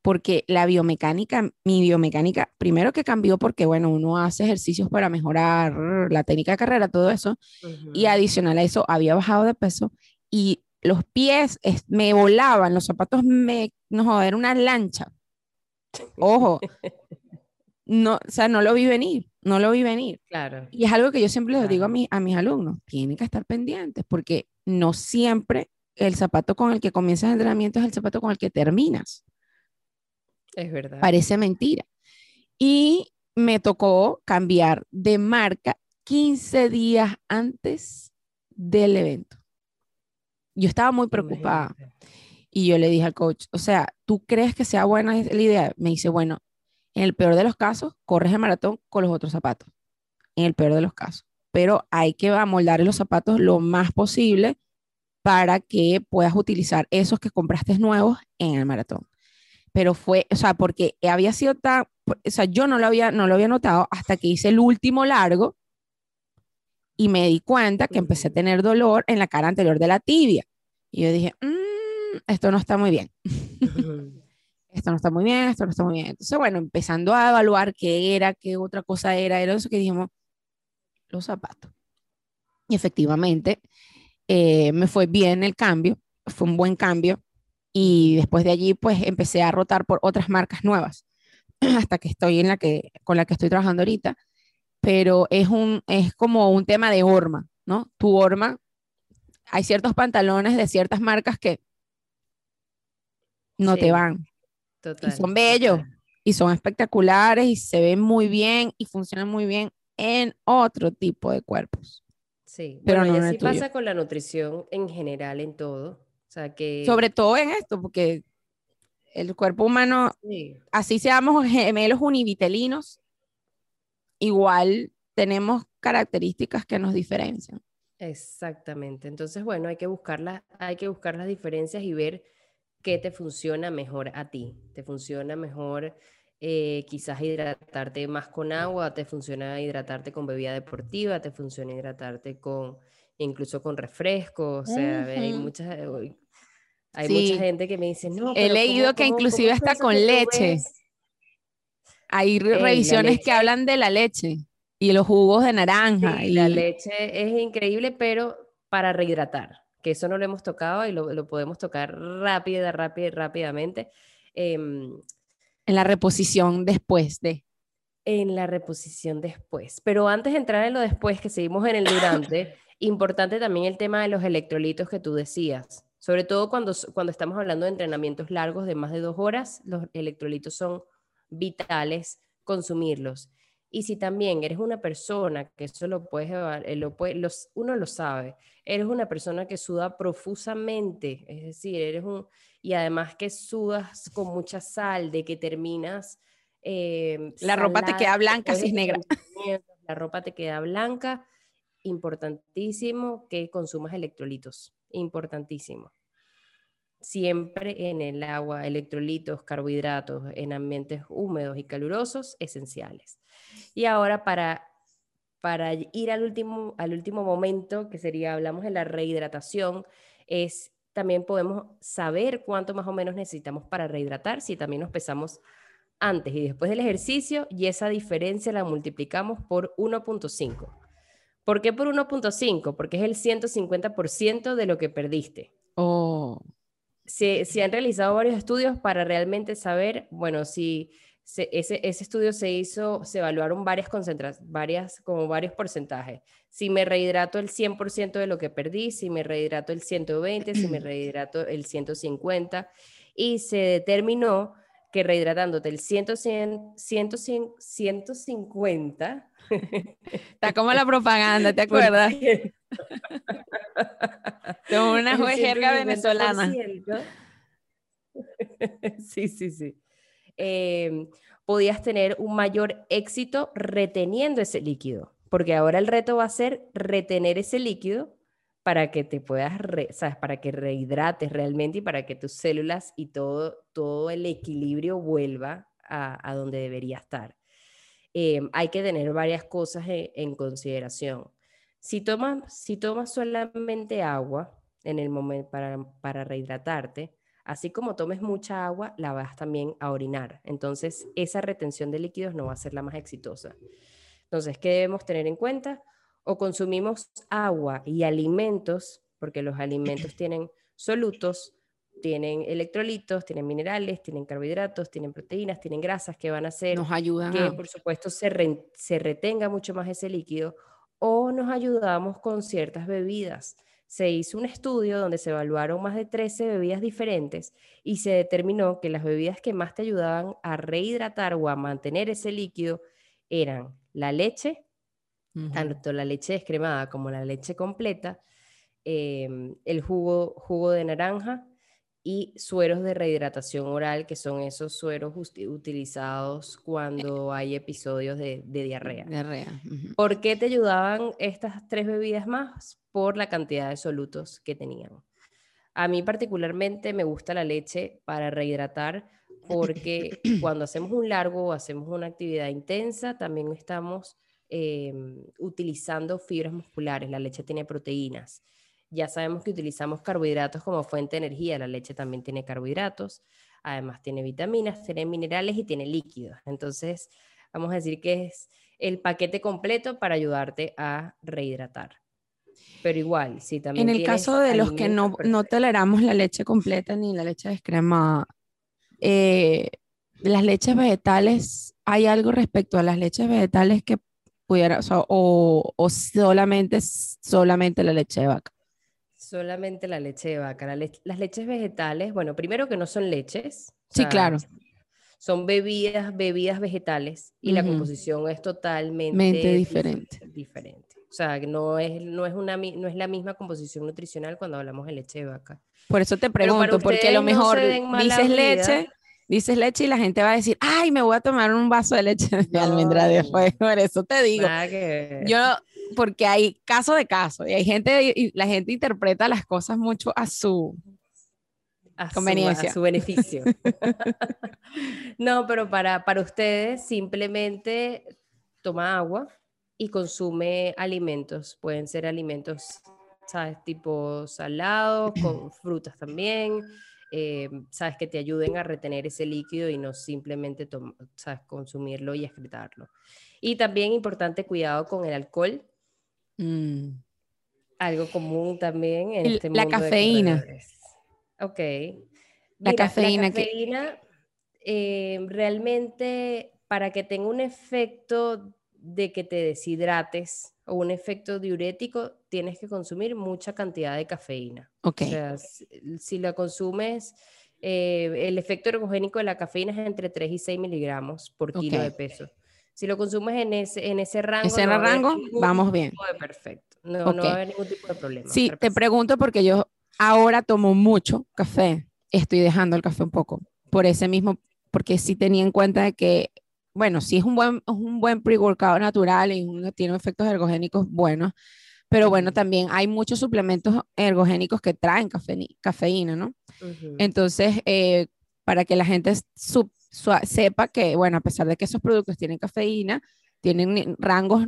Porque la biomecánica, mi biomecánica, primero que cambió porque, bueno, uno hace ejercicios para mejorar la técnica de carrera, todo eso, y adicional a eso, había bajado de peso y los pies me volaban, los zapatos me, no, era una lancha. Ojo, no, o sea, no lo vi venir no lo vi venir. Claro. Y es algo que yo siempre les digo a, a mis alumnos, tienen que estar pendientes porque no siempre el zapato con el que comienzas el entrenamiento es el zapato con el que terminas. Es verdad. Parece mentira. Y me tocó cambiar de marca 15 días antes del evento. Yo estaba muy preocupada. Y yo le dije al coach, o sea, ¿tú crees que sea buena la idea? Me dice, bueno, en el peor de los casos, corres el maratón con los otros zapatos. En el peor de los casos. Pero hay que amoldar los zapatos lo más posible para que puedas utilizar esos que compraste nuevos en el maratón. Pero fue, o sea, porque había sido tan, o sea, yo no lo había, no lo había notado hasta que hice el último largo y me di cuenta que empecé a tener dolor en la cara anterior de la tibia. Y yo dije, mm, esto no está muy bien. esto no está muy bien, esto no está muy bien. Entonces, bueno, empezando a evaluar qué era, qué otra cosa era, era eso que dijimos, los zapatos. Y efectivamente, eh, me fue bien el cambio, fue un buen cambio. Y después de allí, pues empecé a rotar por otras marcas nuevas, hasta que estoy en la que, con la que estoy trabajando ahorita. Pero es, un, es como un tema de horma, ¿no? Tu horma, hay ciertos pantalones de ciertas marcas que no te van. Y son bellos y son espectaculares y se ven muy bien y funcionan muy bien en otro tipo de cuerpos. Sí, pero no y así pasa con la nutrición en general en todo. O sea que... Sobre todo en esto, porque el cuerpo humano, así seamos gemelos univitelinos, igual tenemos características que nos diferencian. Exactamente. Entonces, bueno, hay que buscar hay que buscar las diferencias y ver qué te funciona mejor a ti. ¿Te funciona mejor eh, quizás hidratarte más con agua? ¿Te funciona hidratarte con bebida deportiva? ¿Te funciona hidratarte con incluso con refrescos? O sea, hay muchas... Eh, hay mucha gente que me dice, no. He leído que inclusive hasta con leche. Hay revisiones que hablan de la leche y los jugos de naranja. y la leche es increíble, pero para rehidratar que eso no lo hemos tocado y lo, podemos tocar rápida, rápida, rápidamente. Em, en la reposición después de. En la reposición después. Pero antes de entrar en lo después, que seguimos en el durante, importante también el tema de los electrolitos que tú decías. Sobre todo cuando, cuando estamos hablando de entrenamientos largos de más de dos horas, los electrolitos son vitales consumirlos. Y si también eres una persona, que eso lo puedes eh, lo puede, los, uno lo sabe, eres una persona que suda profusamente, es decir, eres un, y además que sudas con mucha sal, de que terminas... Eh, la ropa te queda blanca, si es negra. La ropa te queda blanca, importantísimo que consumas electrolitos, importantísimo siempre en el agua, electrolitos, carbohidratos en ambientes húmedos y calurosos, esenciales. Y ahora para, para ir al último, al último momento, que sería, hablamos de la rehidratación, es también podemos saber cuánto más o menos necesitamos para rehidratar si también nos pesamos antes y después del ejercicio y esa diferencia la multiplicamos por 1.5. ¿Por qué por 1.5? Porque es el 150% de lo que perdiste. Oh se, han realizado varios estudios para realmente saber, bueno, si ese, estudio se hizo, se evaluaron varias concentraciones, varias, como varios porcentajes. Si me rehidrato el 100% de lo que perdí, si me rehidrato el 120, si me rehidrato el 150, y se determinó que rehidratándote el 100, 150... Está como la propaganda, ¿te acuerdas? Una jerga venezolana. Sí, sí, sí. Em, podías tener un mayor éxito reteniendo ese líquido, porque ahora el reto va a ser retener ese líquido para que te puedas, ¿sabes? Para que rehidrates realmente y para que tus células y todo, todo el equilibrio vuelva a, donde debería estar. Em, hay que tener varias cosas en consideración. Si tomas, si tomas solamente agua en el momento para, para rehidratarte, así como tomes mucha agua, la vas también a orinar. Entonces, esa retención de líquidos no va a ser la más exitosa. Entonces, ¿qué debemos tener en cuenta? O consumimos agua y alimentos, porque los alimentos tienen solutos, tienen electrolitos, tienen minerales, tienen carbohidratos, tienen proteínas, tienen grasas que van a hacer Nos ayudan que, por supuesto, se, se retenga mucho más ese líquido o nos ayudamos con ciertas bebidas. Se hizo un estudio donde se evaluaron más de 13 bebidas diferentes y se determinó que las bebidas que más te ayudaban a rehidratar o a mantener ese líquido eran la leche, tanto la leche descremada como la leche completa, em, el jugo, jugo de naranja, y sueros de rehidratación oral, que son esos sueros utilizados cuando hay episodios de, diarrea. diarrea. ¿Por qué te ayudaban estas tres bebidas más? Por la cantidad de solutos que tenían. A mí particularmente me gusta la leche para rehidratar porque cuando hacemos un largo o hacemos una actividad intensa, también estamos em, utilizando fibras musculares, la leche tiene proteínas. Ya sabemos que utilizamos carbohidratos como fuente de energía, la leche también tiene carbohidratos, además tiene vitaminas, tiene minerales y tiene líquidos. Entonces, vamos a decir que es el paquete completo para ayudarte a rehidratar. Pero igual, si también... En el caso de los que no, no toleramos la leche completa ni la leche descremada, eh, las leches vegetales, ¿hay algo respecto a las leches vegetales que pudiera, o, o, solamente, solamente la leche de vaca? Solamente la leche de vaca. las leches vegetales, bueno, primero que no son leches. Sí, claro. Son bebidas, bebidas vegetales y la composición es totalmente diferente. diferente. O sea, no es, no, es una, no es la misma composición nutricional cuando hablamos de leche de vaca. Por eso te pregunto, porque a lo mejor dices leche dices leche y la gente va a decir, ay, me voy a tomar un vaso de leche de almendra después. Por eso te digo. Yo, porque hay caso de caso y hay gente, y la gente interpreta las cosas mucho a su conveniencia. a su beneficio. no, pero para, para ustedes simplemente toma agua y consume alimentos. Pueden ser alimentos, ¿sabes? Tipo salados, con frutas también. Eh, sabes, que te ayuden a retener ese líquido y no simplemente sabes, consumirlo y excretarlo. Y también importante cuidado con el alcohol. Mm. Algo común también en este la cafeína. ok. la cafeína. La cafeína eh, realmente para que tenga un efecto de que te deshidrates o un efecto diurético, tienes que consumir mucha cantidad de cafeína. Ok. O sea, si, la consumes, eh, el efecto ergogénico de la cafeína es entre 3 y 6 miligramos por kilo de peso. Si lo consumes en ese, en ese rango, ese rango vamos bien. perfecto. No, no, va a haber ningún tipo de problema. Sí, te pregunto porque yo ahora tomo mucho café. Estoy dejando el café un poco. Por ese mismo, porque sí tenía en cuenta de que bueno, sí es un buen, un buen pre-workout natural y tiene efectos ergogénicos buenos, pero bueno, también hay muchos suplementos ergogénicos que traen cafeína, ¿no? Entonces, eh, para que la gente sepa que, bueno, a pesar de que esos productos tienen cafeína, tienen rangos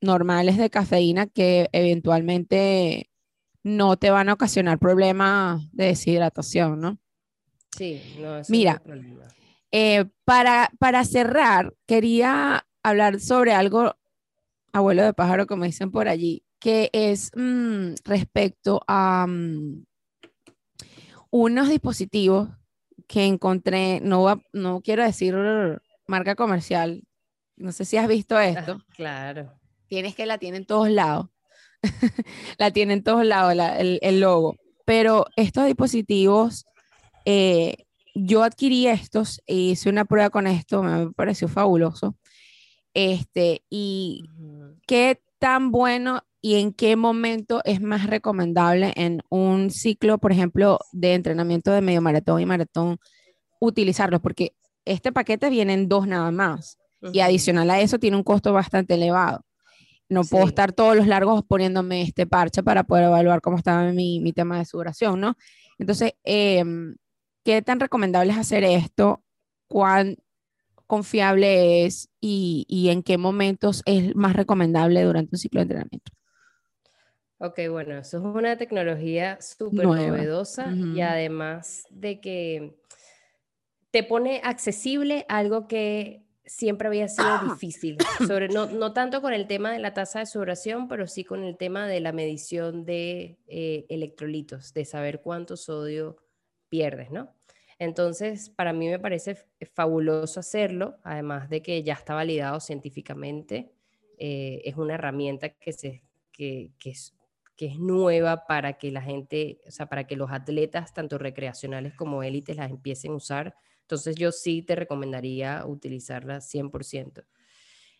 normales de cafeína que eventualmente no te van a ocasionar problemas de deshidratación, ¿no? Sí, no, Mira, eh, para, para cerrar, quería hablar sobre algo, abuelo de pájaro, como dicen por allí, que es mm, respecto a mm, unos dispositivos que encontré, no, no quiero decir marca comercial, no sé si has visto esto. claro. Tienes que la tienen todos lados. la tienen todos lados, el, el, logo. Pero estos dispositivos eh, yo adquirí estos e hice una prueba con esto, me pareció fabuloso. Este, y qué tan bueno y en qué momento es más recomendable en un ciclo, por ejemplo, de entrenamiento de medio maratón y maratón, utilizarlos, porque este paquete viene en dos nada más. Y adicional a eso tiene un costo bastante elevado. No puedo estar todos los largos poniéndome este parche para poder evaluar cómo estaba mi, mi tema de sudoración, ¿no? Entonces, eh, ¿Qué tan recomendable es hacer esto? ¿Cuán confiable es y, en qué momentos es más recomendable durante un ciclo de entrenamiento? Ok, bueno, eso es una tecnología súper novedosa y además de que te pone accesible algo que siempre había sido difícil, sobre, no, no, tanto con el tema de la tasa de sudoración, pero sí con el tema de la medición de eh, electrolitos, de saber cuánto sodio pierdes, ¿no? Entonces, para mí me parece fabuloso hacerlo, además de que ya está validado científicamente. Eh, es una herramienta que, se, que, es, que es nueva para que la gente, o sea, para que los atletas, tanto recreacionales como élites, las empiecen a usar. Entonces, yo sí te recomendaría utilizarla 100%.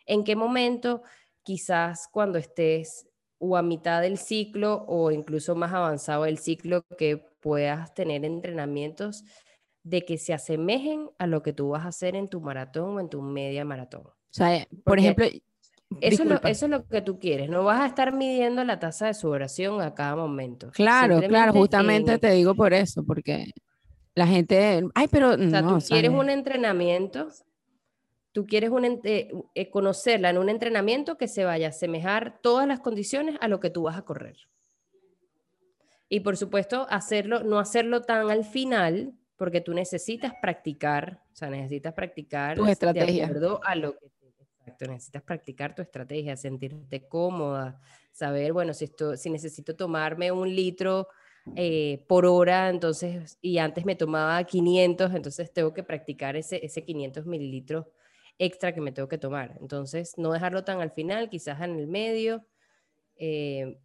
¿En qué momento? Quizás cuando estés o a mitad del ciclo o incluso más avanzado del ciclo que puedas tener entrenamientos de que se asemejen a lo que tú vas a hacer en tu maratón o en tu media maratón. O sea, por ejemplo, eso es, lo, que tú quieres, no vas a estar midiendo la tasa de sudoración a cada momento. Claro, claro, justamente te digo por eso, porque la gente, ay, pero o sea, tú quieres un entrenamiento tú quieres eh, eh, conocerla en un entrenamiento que se vaya a asemejar todas las condiciones a lo que tú vas a correr. Y por supuesto, hacerlo, no hacerlo tan al final, porque tú necesitas practicar, o sea, necesitas practicar tu estrategia. de acuerdo a lo que exacto, necesitas practicar tu estrategia, sentirte cómoda, saber, bueno, si, esto, si necesito tomarme un litro eh, por hora, entonces, y antes me tomaba 500, entonces tengo que practicar ese, ese 500 mililitros extra que me tengo que tomar. Entonces, no dejarlo tan al final, quizás en el medio. Eh,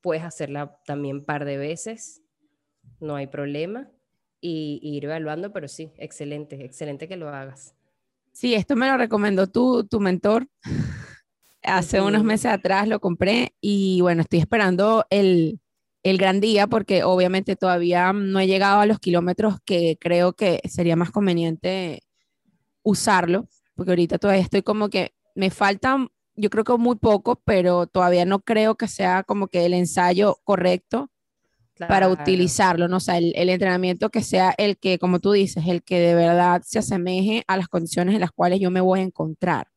puedes hacerla también par de veces, no hay problema. Y, ir evaluando, pero sí, excelente, excelente que lo hagas. Sí, esto me lo recomendó tu, tu mentor. Hace unos meses atrás lo compré y bueno, estoy esperando el, el gran día porque obviamente todavía no he llegado a los kilómetros que creo que sería más conveniente usarlo porque ahorita todavía estoy como que me falta, yo creo que muy poco, pero todavía no creo que sea como que el ensayo correcto para utilizarlo, ¿no? O sea, el, entrenamiento que sea el que, como tú dices, el que de verdad se asemeje a las condiciones en las cuales yo me voy a encontrar.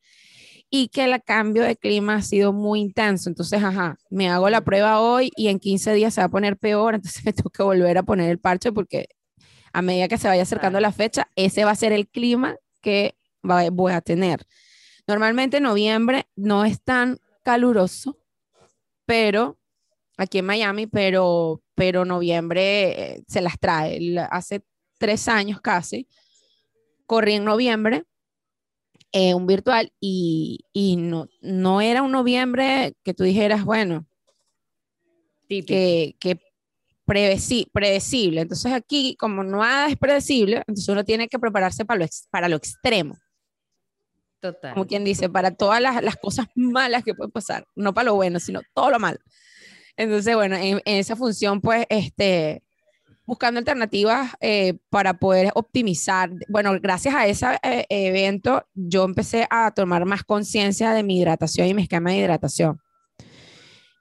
Y que el cambio de clima ha sido muy intenso. Entonces, ajá, me hago la prueba hoy y en 15 días se va a poner peor, entonces me tengo que volver a poner el parche porque a medida que se vaya acercando la fecha, ese va a ser el clima que voy a tener. Normalmente noviembre no es tan caluroso, pero aquí en Miami, pero, pero noviembre eh, se las trae. Hace tres años casi, corrí en noviembre, eh, un virtual, y, y, no, no era un noviembre que tú dijeras, bueno, que, que predecible. Entonces aquí, como nada es predecible, entonces uno tiene que prepararse para lo, para lo extremo. Como quien dice, para todas las, cosas malas que pueden pasar, no para lo bueno, sino todo lo malo. Entonces, bueno, en, esa función, pues, este, buscando alternativas eh, para poder optimizar. Bueno, gracias a ese eh, evento, yo empecé a tomar más conciencia de mi hidratación y mi esquema de hidratación.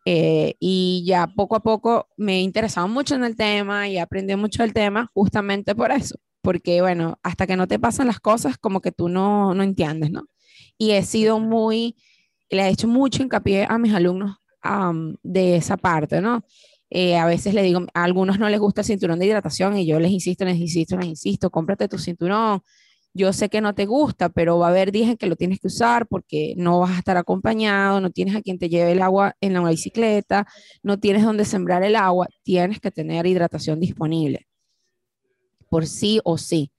Eh, y ya poco a poco me he interesado mucho en el tema y aprendí mucho del tema justamente por eso, porque bueno, hasta que no te pasan las cosas, como que tú no, no entiendes, ¿no? y he sido muy, le he hecho mucho hincapié a mis alumnos de esa parte, ¿no? Eh, a veces le digo, a algunos no les gusta el cinturón de hidratación y yo les insisto, les insisto, les insisto, cómprate tu cinturón. Yo sé que no te gusta, pero va a haber días que lo tienes que usar porque no vas a estar acompañado, no tienes a quien te lleve el agua en la bicicleta, no tienes donde sembrar el agua, tienes que tener hidratación disponible, por sí o sí.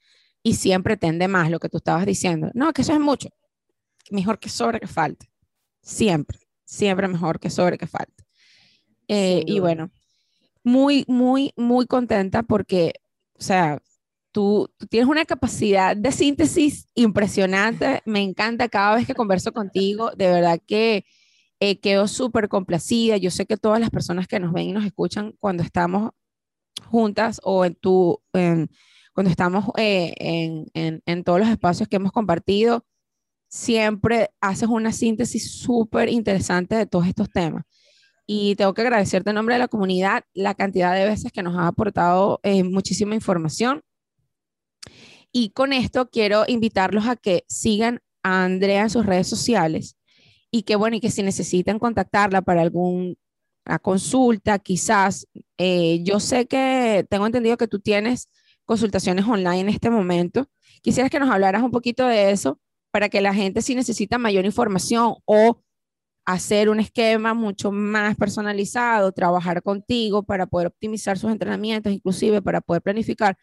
Y siempre tende más lo que tú estabas diciendo. No, que eso es mucho mejor que sobre que falte. Siempre, siempre mejor que sobre que falte. Eh, y bueno, muy, muy, muy contenta porque, o sea, tú, tienes una capacidad de síntesis impresionante. Me encanta cada vez que converso contigo. De verdad que eh, quedo súper complacida. Yo sé que todas las personas que nos ven y nos escuchan cuando estamos juntas o en tu, cuando estamos eh, en, en, en, todos los espacios que hemos compartido, siempre haces una síntesis súper interesante de todos estos temas. Y tengo que agradecerte en nombre de la comunidad la cantidad de veces que nos ha aportado eh, muchísima información. Y con esto quiero invitarlos a que sigan a Andrea en sus redes sociales y que bueno, y que si necesitan contactarla para alguna consulta, quizás, eh, yo sé que tengo entendido que tú tienes consultaciones online en este momento. Quisieras que nos hablaras un poquito de eso para que la gente si necesita mayor información o hacer un esquema mucho más personalizado, trabajar contigo para poder optimizar sus entrenamientos, inclusive para poder planificar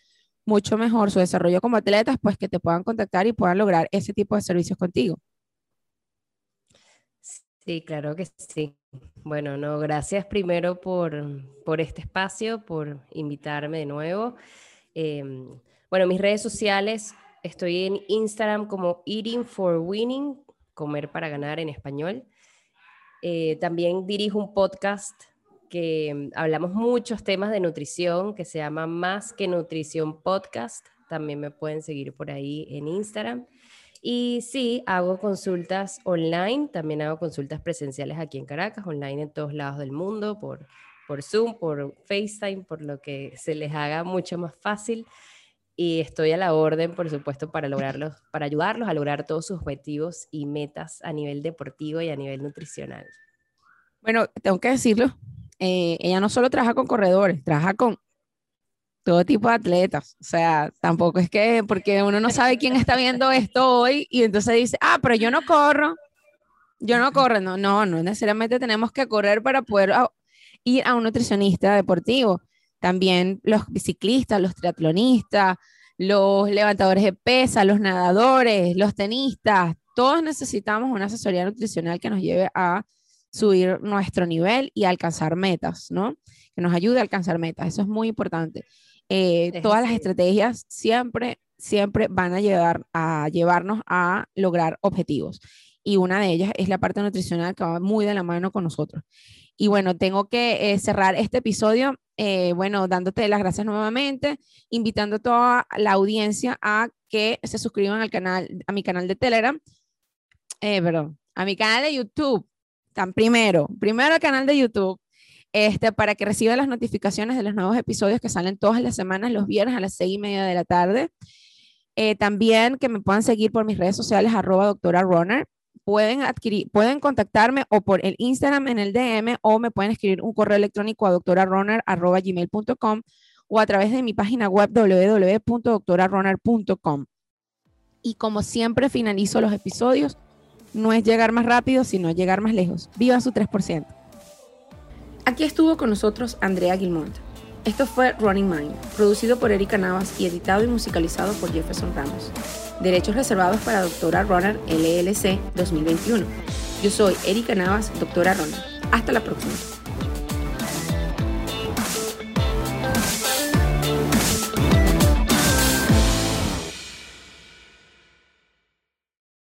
mucho mejor su desarrollo como atletas, pues que te puedan contactar y puedan lograr ese tipo de servicios contigo. Sí, claro que sí. Bueno, no, gracias primero por, por este espacio, por invitarme de nuevo. Em, bueno, mis redes sociales, Estoy en Instagram como Eating for Winning, comer para ganar en español. Eh, también dirijo un podcast que mm, hablamos muchos temas de nutrición, que se llama Más que Nutrición Podcast. También me pueden seguir por ahí en Instagram. Y sí, hago consultas online, también hago consultas presenciales aquí en Caracas, online en todos lados del mundo, por, por Zoom, por FaceTime, por lo que se les haga mucho más fácil. Y estoy a la orden, por supuesto, para lograrlos, para ayudarlos a lograr todos sus objetivos y metas a nivel deportivo y a nivel nutricional. Bueno, tengo que decirlo, eh, ella no solo trabaja con corredores, trabaja con todo tipo de atletas. O sea, tampoco es que, porque uno no sabe quién está viendo esto hoy y entonces dice, ah, pero yo no corro, yo no corro. No, no, no necesariamente tenemos que correr para poder ir a un nutricionista deportivo. También los biciclistas, los triatlonistas, los levantadores de pesa, los nadadores, los tenistas, todos necesitamos una asesoría nutricional que nos lleve a subir nuestro nivel y alcanzar metas, ¿no? Que nos ayude a alcanzar metas. Eso es muy importante. Eh, todas las estrategias siempre, siempre van a llevar a llevarnos a lograr objetivos. Y una de ellas es la parte nutricional que va muy de la mano con nosotros. Y bueno, tengo que eh, cerrar este episodio, eh, bueno, dándote las gracias nuevamente, invitando a toda la audiencia a que se suscriban al canal, a mi canal de Telegram, perdón, a mi canal de YouTube. Tan primero, primero el canal de YouTube, este, para que reciba las notificaciones de los nuevos episodios que salen todas las semanas, los viernes a las seis y media de la tarde. Eh, también que me puedan seguir por mis redes sociales, arroba doctora Runner. Pueden, adquirir, pueden contactarme o por el Instagram en el DM o me pueden escribir un correo electrónico a doctorarunner.gmail.com o a través de mi página web www.doctorarunner.com. Y como siempre finalizo los episodios, no es llegar más rápido, sino llegar más lejos. Viva su 3%. Aquí estuvo con nosotros Andrea Gilmont. Esto fue Running Mind, producido por Erika Navas y editado y musicalizado por Jefferson Ramos. Derechos reservados para Doctora Runner LLC 2021. Yo soy Erika Navas, Doctora Runner. Hasta la próxima.